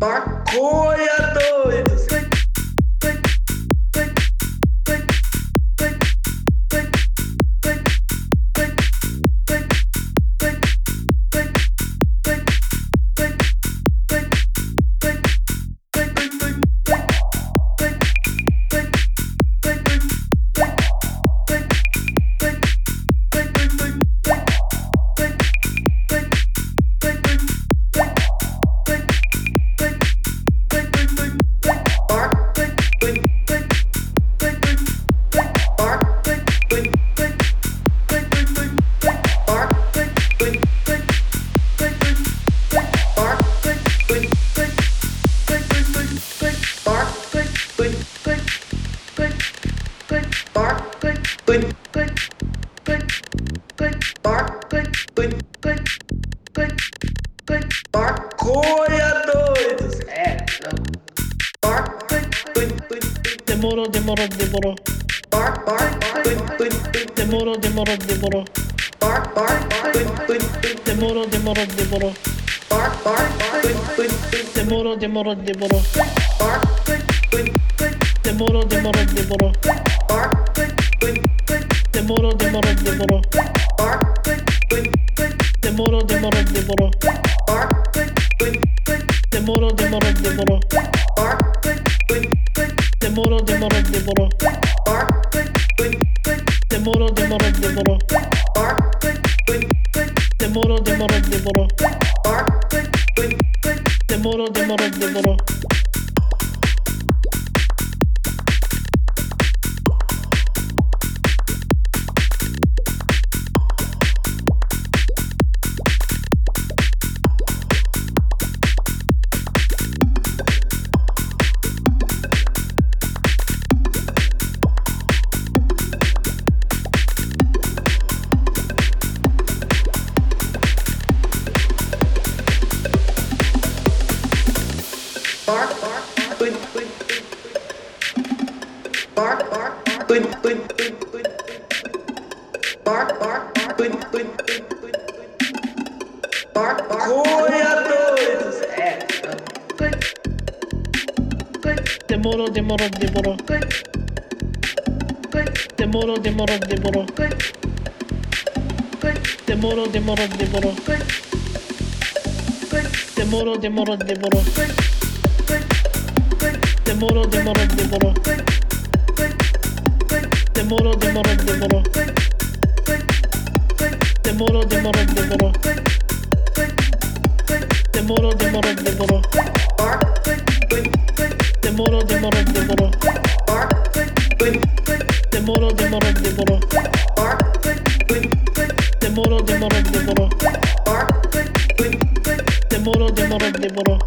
Maconha Maconha, doidos! É, não. Demorou, demorou, demorou. Demorou, demorou, demorou. Demorou, demorou, demorou. Demorou, demorou, demorou. Demorou, demorou, demorou. Demorou, demorou, demorou. Demoro, demoro, demoro. Demoro, demoro, demoro. Demoro, demoro, demoro. Demoro, demoro, demoro. Demoro, demoro, demoro. Demoro, demoro, demoro. Demoro, demoro, demoro. Demoro, demoro, demoro. Demoro, demoro, demoro. Demoro, demoro, demoro. Demoro, demoro, demoro. Demoro, demoro, demoro. Demoro, demoro, demoro. Demoro, demoro, demoro. Demoro, demoro, demoro. Demoro, demoro, demoro. Demoro, demoro, demoro. Demoro, demoro, demoro.